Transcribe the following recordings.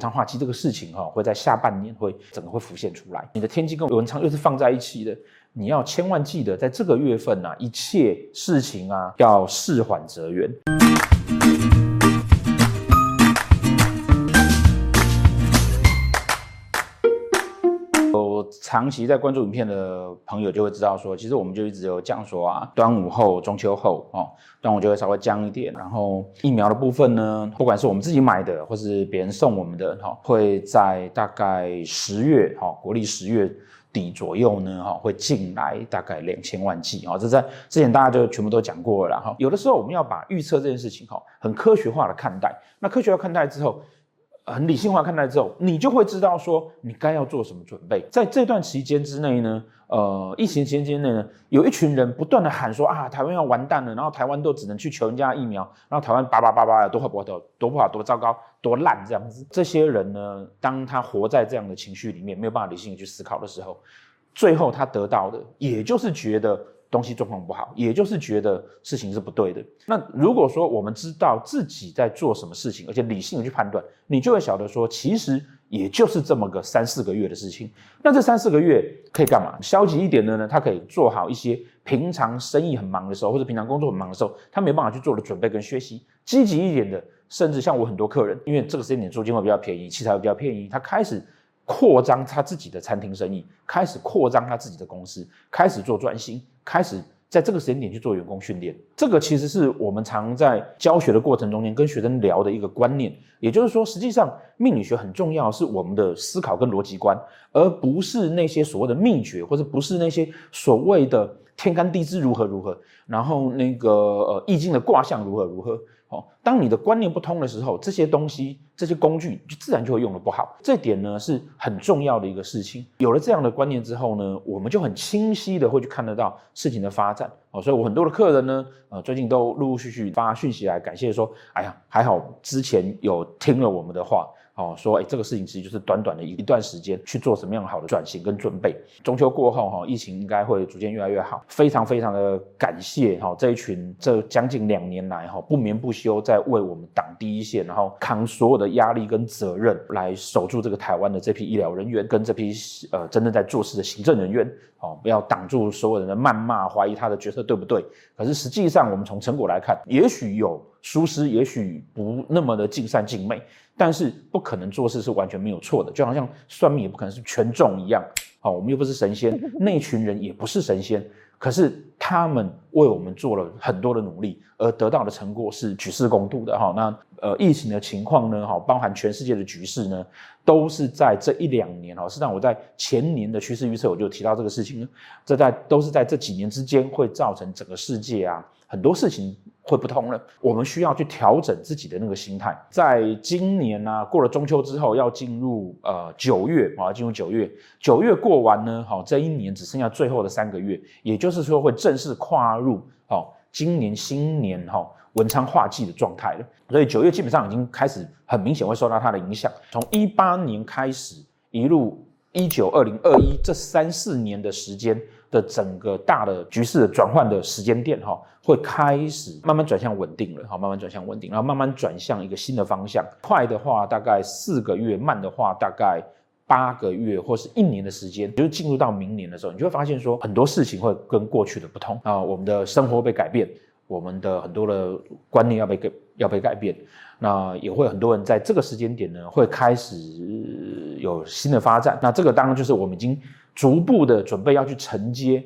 昌化忌这个事情哈，会在下半年会整个会浮现出来。你的天机跟文昌又是放在一起的，你要千万记得，在这个月份啊，一切事情啊要事缓则圆。长期在关注影片的朋友就会知道说，其实我们就一直有讲说啊，端午后、中秋后哦，端午就会稍微降一点。然后疫苗的部分呢，不管是我们自己买的，或是别人送我们的哈，会在大概十月哈，国历十月底左右呢哈，会进来大概两千万剂啊。这在之前大家就全部都讲过了哈。有的时候我们要把预测这件事情哈，很科学化的看待。那科学化看待之后。很理性化看待之后，你就会知道说你该要做什么准备。在这段期间之内呢，呃，疫情期间内呢，有一群人不断的喊说啊，台湾要完蛋了，然后台湾都只能去求人家疫苗，然后台湾叭叭叭叭的多好不好，多不好，多糟糕，多烂这样子。这些人呢，当他活在这样的情绪里面，没有办法理性去思考的时候，最后他得到的，也就是觉得。东西状况不好，也就是觉得事情是不对的。那如果说我们知道自己在做什么事情，而且理性的去判断，你就会晓得说，其实也就是这么个三四个月的事情。那这三四个月可以干嘛？消极一点的呢，他可以做好一些平常生意很忙的时候，或者平常工作很忙的时候，他没办法去做的准备跟学习。积极一点的，甚至像我很多客人，因为这个时间点租金会比较便宜，器材会比较便宜，他开始。扩张他自己的餐厅生意，开始扩张他自己的公司，开始做转型，开始在这个时间点去做员工训练。这个其实是我们常在教学的过程中间跟学生聊的一个观念。也就是说，实际上命理学很重要，是我们的思考跟逻辑观，而不是那些所谓的秘诀，或者不是那些所谓的天干地支如何如何，然后那个呃易经的卦象如何如何。哦，当你的观念不通的时候，这些东西、这些工具就自然就会用的不好。这点呢是很重要的一个事情。有了这样的观念之后呢，我们就很清晰的会去看得到事情的发展。哦，所以我很多的客人呢，呃，最近都陆陆续续发讯息来感谢说，哎呀，还好之前有听了我们的话。哦，说哎，这个事情其实就是短短的一一段时间去做什么样好的转型跟准备。中秋过后哈，疫情应该会逐渐越来越好。非常非常的感谢哈，这一群这将近两年来哈不眠不休在为我们挡第一线，然后扛所有的压力跟责任来守住这个台湾的这批医疗人员跟这批呃真正在做事的行政人员。哦，不要挡住所有人的谩骂，怀疑他的决策对不对？可是实际上，我们从成果来看，也许有疏失，也许不那么的尽善尽美，但是不可能做事是完全没有错的。就好像算命也不可能是全中一样。好，我们又不是神仙，那群人也不是神仙。可是他们为我们做了很多的努力，而得到的成果是举世公度的哈。那呃，疫情的情况呢，哈，包含全世界的局势呢，都是在这一两年哈。实际上我在前年的趋势预测我就提到这个事情了，这在都是在这几年之间会造成整个世界啊很多事情。会不通了，我们需要去调整自己的那个心态。在今年呢、啊，过了中秋之后，要进入呃九月啊，进入九月，九月过完呢，好，这一年只剩下最后的三个月，也就是说会正式跨入好今年新年哈文昌化忌的状态了。所以九月基本上已经开始很明显会受到它的影响。从一八年开始，一路一九二零二一这三四年的时间。的整个大的局势的转换的时间点哈，会开始慢慢转向稳定了哈，慢慢转向稳定，然后慢慢转向一个新的方向。快的话大概四个月，慢的话大概八个月或是一年的时间，就是进入到明年的时候，你就会发现说很多事情会跟过去的不同啊，我们的生活被改变，我们的很多的观念要被改要被改变，那也会很多人在这个时间点呢会开始有新的发展。那这个当然就是我们已经。逐步的准备要去承接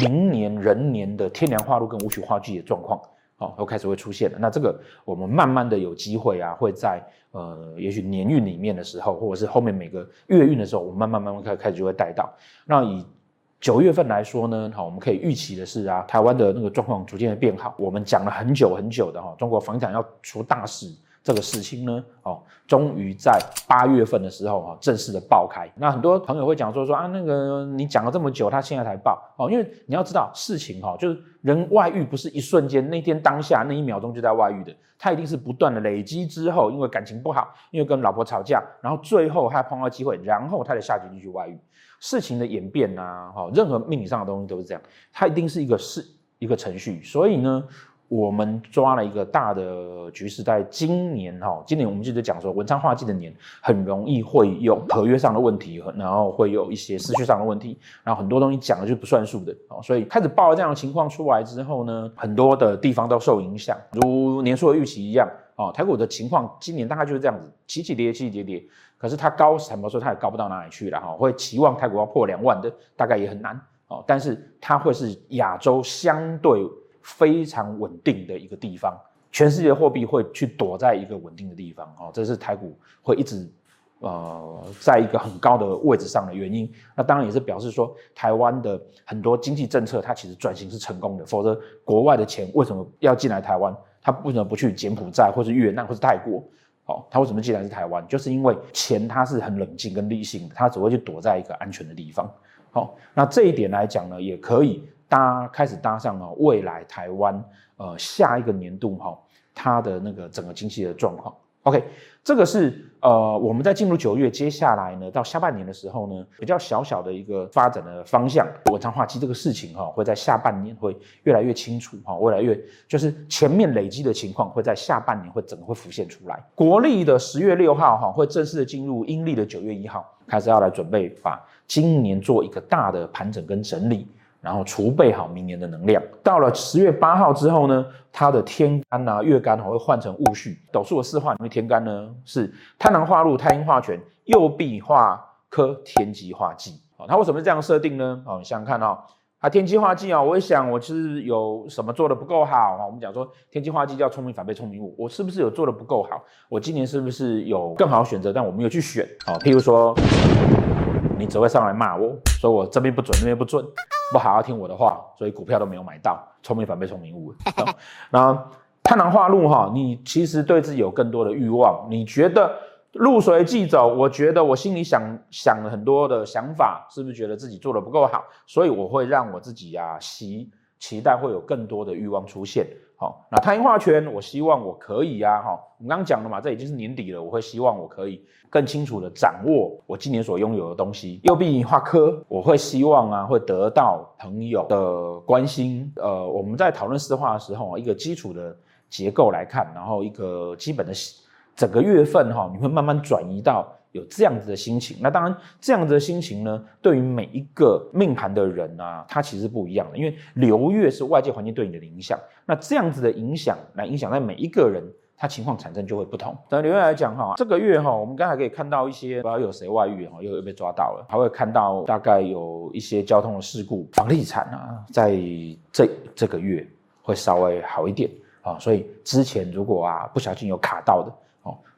明年壬年的天梁化禄跟武曲化忌的状况，哦，都开始会出现了。那这个我们慢慢的有机会啊，会在呃，也许年运里面的时候，或者是后面每个月运的时候，我们慢慢慢慢开开始就会带到。那以九月份来说呢，好，我们可以预期的是啊，台湾的那个状况逐渐的变好。我们讲了很久很久的哈，中国房产要出大事。这个事情呢，哦，终于在八月份的时候哈，正式的爆开。那很多朋友会讲说说啊，那个你讲了这么久，他现在才爆哦，因为你要知道事情哈，就是人外遇不是一瞬间，那天当下那一秒钟就在外遇的，他一定是不断的累积之后，因为感情不好，因为跟老婆吵架，然后最后他碰到机会，然后他的下决定去外遇。事情的演变啊，哈，任何命理上的东西都是这样，它一定是一个事一个程序，所以呢。我们抓了一个大的局势，在今年哈，今年我们就在讲说文昌化忌的年，很容易会有 合约上的问题，然后会有一些思绪上的问题，然后很多东西讲的就不算数的哦，所以开始报了这样的情况出来之后呢，很多的地方都受影响，如年初的预期一样哦，台股的情况今年大概就是这样子，起起跌跌起起跌跌，可是它高，坦白说它也高不到哪里去了哈，会期望台股要破两万的，大概也很难哦，但是它会是亚洲相对。非常稳定的一个地方，全世界货币会去躲在一个稳定的地方哦，这是台股会一直呃在一个很高的位置上的原因。那当然也是表示说，台湾的很多经济政策它其实转型是成功的，否则国外的钱为什么要进来台湾？它为什么不去柬埔寨或是越南或是泰国？哦，它为什么进来是台湾？就是因为钱它是很冷静跟理性的，它只会去躲在一个安全的地方。好，那这一点来讲呢，也可以。搭开始搭上了未来台湾呃下一个年度哈，它的那个整个经济的状况。OK，这个是呃我们在进入九月，接下来呢到下半年的时候呢，比较小小的一个发展的方向。文昌化忌这个事情哈，会在下半年会越来越清楚哈，越来越就是前面累积的情况会在下半年会整个会浮现出来。国历的十月六号哈，会正式的进入阴历的九月一号，开始要来准备把今年做一个大的盘整跟整理。然后储备好明年的能量。到了十月八号之后呢，它的天干啊、月干会换成戊戌。斗数的四化里面，天干呢是贪狼化禄、太阴化权、右弼化科、天机化忌。哦，它为什么是这样设定呢？哦，你想想看哈，它天机化忌啊，我一想我其实有什么做得不够好啊？我们讲说天机化忌叫聪明反被聪明误，我是不是有做得不够好？我今年是不是有更好的选择，但我没有去选？哦，譬如说，你只会上来骂我，说我这边不准，那边不准。不好好听我的话，所以股票都没有买到，聪明反被聪明误。然后贪狼化禄哈，你其实对自己有更多的欲望，你觉得路随即走，我觉得我心里想想了很多的想法，是不是觉得自己做的不够好？所以我会让我自己呀、啊，期期待会有更多的欲望出现。好，那太阴化权，我希望我可以呀，哈，我们刚刚讲了嘛，这已经是年底了，我会希望我可以更清楚的掌握我今年所拥有的东西。右臂化科，我会希望啊，会得到朋友的关心。呃，我们在讨论私化的时候，一个基础的结构来看，然后一个基本的整个月份哈，你会慢慢转移到。有这样子的心情，那当然这样子的心情呢，对于每一个命盘的人啊，他其实不一样的，因为流月是外界环境对你的影响，那这样子的影响来影响在每一个人，他情况产生就会不同。那流月来讲哈，这个月哈，我们刚才可以看到一些，不知道有谁外遇哈，又又被抓到了，还会看到大概有一些交通的事故，房地产啊，在这这个月会稍微好一点啊，所以之前如果啊不小心有卡到的。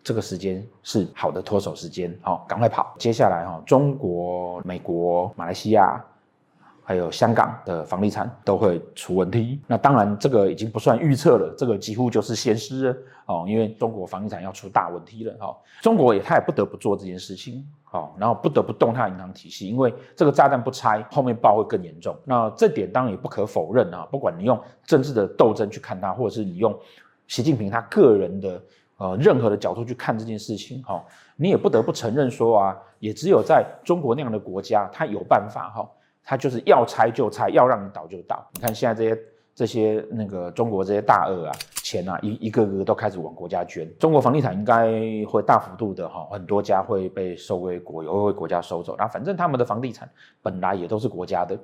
这个时间是好的脱手时间，好，赶快跑。接下来哈，中国、美国、马来西亚，还有香港的房地产都会出问题。那当然，这个已经不算预测了，这个几乎就是现实哦。因为中国房地产要出大问题了哈，中国也他也不得不做这件事情，好，然后不得不动他的银行体系，因为这个炸弹不拆，后面爆会更严重。那这点当然也不可否认啊，不管你用政治的斗争去看它，或者是你用习近平他个人的。呃，任何的角度去看这件事情，哈，你也不得不承认说啊，也只有在中国那样的国家，他有办法，哈，他就是要拆就拆，要让你倒就倒。你看现在这些这些那个中国这些大鳄啊，钱啊，一一个个都开始往国家捐。中国房地产应该会大幅度的哈，很多家会被收归国有，会被国家收走。那反正他们的房地产本来也都是国家的，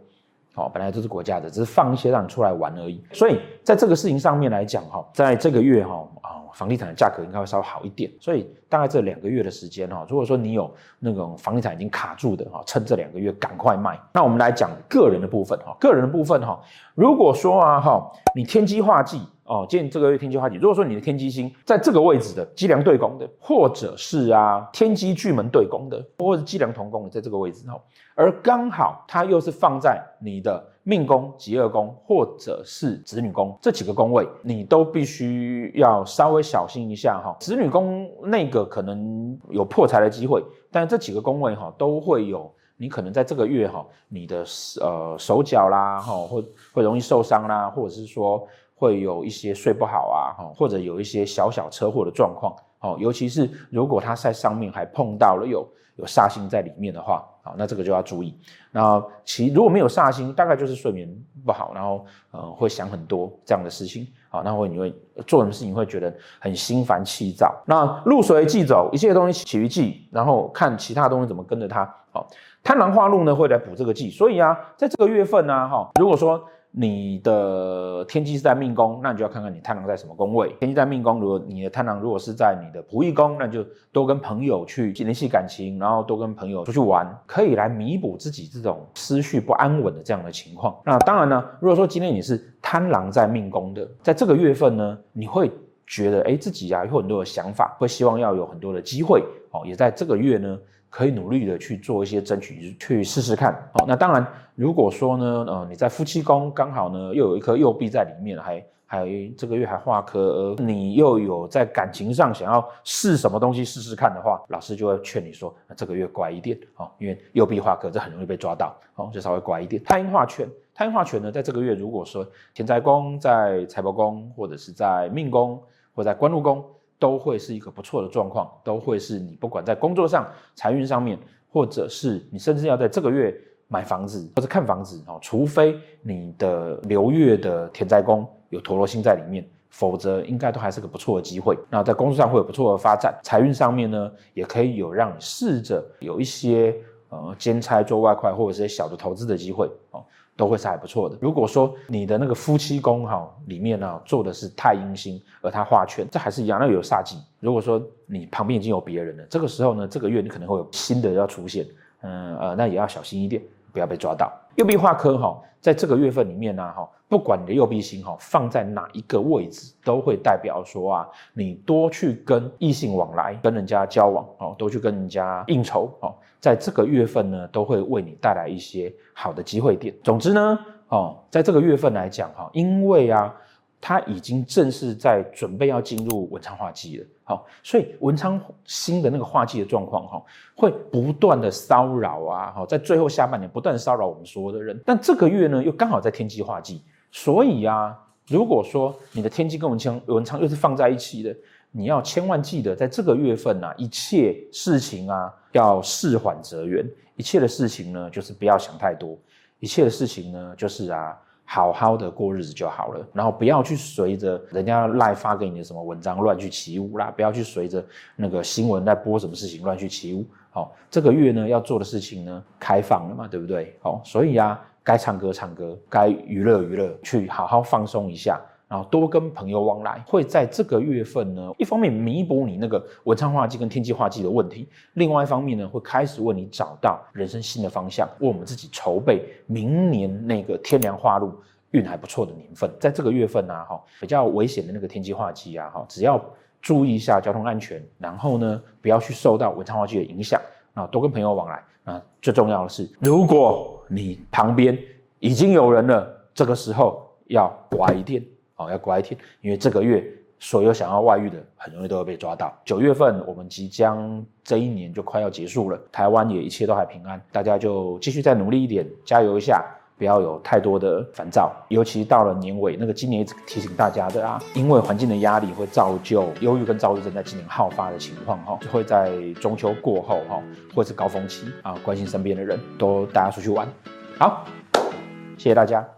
哦，本来都是国家的，只是放一些让你出来玩而已。所以在这个事情上面来讲，哈，在这个月，哈啊。房地产的价格应该会稍微好一点，所以大概这两个月的时间哈，如果说你有那种房地产已经卡住的哈，趁这两个月赶快卖。那我们来讲个人的部分哈，个人的部分哈，如果说啊哈，你天机化忌哦，见这个月天机化解，如果说你的天机星在这个位置的机梁对宫的，或者是啊天机巨门对宫的，或者是机梁同宫的，在这个位置哈，而刚好它又是放在你的。命宫、疾厄宫或者是子女宫这几个宫位，你都必须要稍微小心一下哈。子女宫那个可能有破财的机会，但是这几个宫位哈都会有，你可能在这个月哈，你的呃手脚啦哈，会会容易受伤啦，或者是说会有一些睡不好啊，或者有一些小小车祸的状况哦，尤其是如果他在上面还碰到了有有煞星在里面的话。好，那这个就要注意。那其如果没有煞星，大概就是睡眠不好，然后呃会想很多这样的事情。好，那会你会做什么事情会觉得很心烦气躁。那入水即走，一切东西起于忌，然后看其他东西怎么跟着它。好，贪狼化禄呢会来补这个忌，所以啊，在这个月份呢，哈，如果说。你的天机是在命宫，那你就要看看你贪狼在什么宫位。天机在命宫，如果你的贪狼如果是在你的仆役宫，那就多跟朋友去联系感情，然后多跟朋友出去玩，可以来弥补自己这种思绪不安稳的这样的情况。那当然呢，如果说今天你是贪狼在命宫的，在这个月份呢，你会觉得哎自己啊有很多的想法，会希望要有很多的机会哦，也在这个月呢。可以努力的去做一些争取，去试试看。好，那当然，如果说呢，呃，你在夫妻宫刚好呢又有一颗右弼在里面，还还这个月还化科，你又有在感情上想要试什么东西试试看的话，老师就会劝你说，那这个月乖一点，哦，因为右弼化科这很容易被抓到，哦，就稍微乖一点。太阴化权，太阴化权呢，在这个月如果说田宅宫在财帛宫，或者是在命宫，或在官禄宫。都会是一个不错的状况，都会是你不管在工作上、财运上面，或者是你甚至要在这个月买房子或者看房子哦，除非你的流月的田宅宫有陀罗星在里面，否则应该都还是个不错的机会。那在工作上会有不错的发展，财运上面呢，也可以有让你试着有一些呃兼差做外快或者是些小的投资的机会哦。都会是还不错的。如果说你的那个夫妻宫哈里面呢做的是太阴星，而他画圈，这还是一样，那有煞忌。如果说你旁边已经有别人了，这个时候呢，这个月你可能会有新的要出现，嗯呃，那也要小心一点，不要被抓到。右臂化科哈，在这个月份里面呢哈，不管你的右臂星哈放在哪一个位置，都会代表说啊，你多去跟异性往来，跟人家交往哦，多去跟人家应酬哦。在这个月份呢，都会为你带来一些好的机会点。总之呢，哦，在这个月份来讲，哈，因为啊，它已经正式在准备要进入文昌化忌了，好，所以文昌星的那个化忌的状况，哈，会不断的骚扰啊，哈，在最后下半年不断骚扰我们所有的人。但这个月呢，又刚好在天机化忌，所以啊，如果说你的天机跟文昌文昌又是放在一起的。你要千万记得，在这个月份啊，一切事情啊要事缓则圆。一切的事情呢，就是不要想太多。一切的事情呢，就是啊，好好的过日子就好了。然后不要去随着人家赖发给你的什么文章乱去起舞啦，不要去随着那个新闻在播什么事情乱去起舞。好，这个月呢要做的事情呢，开放了嘛，对不对？好，所以啊，该唱歌唱歌，该娱乐娱乐，去好好放松一下。然后多跟朋友往来，会在这个月份呢，一方面弥补你那个文昌化忌跟天机化忌的问题，另外一方面呢，会开始为你找到人生新的方向，为我们自己筹备明年那个天梁化禄运还不错的年份。在这个月份呢，哈，比较危险的那个天机化忌啊，哈，只要注意一下交通安全，然后呢，不要去受到文昌化忌的影响，啊，多跟朋友往来啊，最重要的是，如果你旁边已经有人了，这个时候要乖一点。哦，要乖一点，因为这个月所有想要外遇的，很容易都会被抓到。九月份我们即将这一年就快要结束了，台湾也一切都还平安，大家就继续再努力一点，加油一下，不要有太多的烦躁。尤其到了年尾，那个今年一直提醒大家的啊，因为环境的压力会造就忧郁跟躁郁症在今年好发的情况哈，就会在中秋过后哈，或是高峰期啊，关心身边的人，都大家出去玩。好，谢谢大家。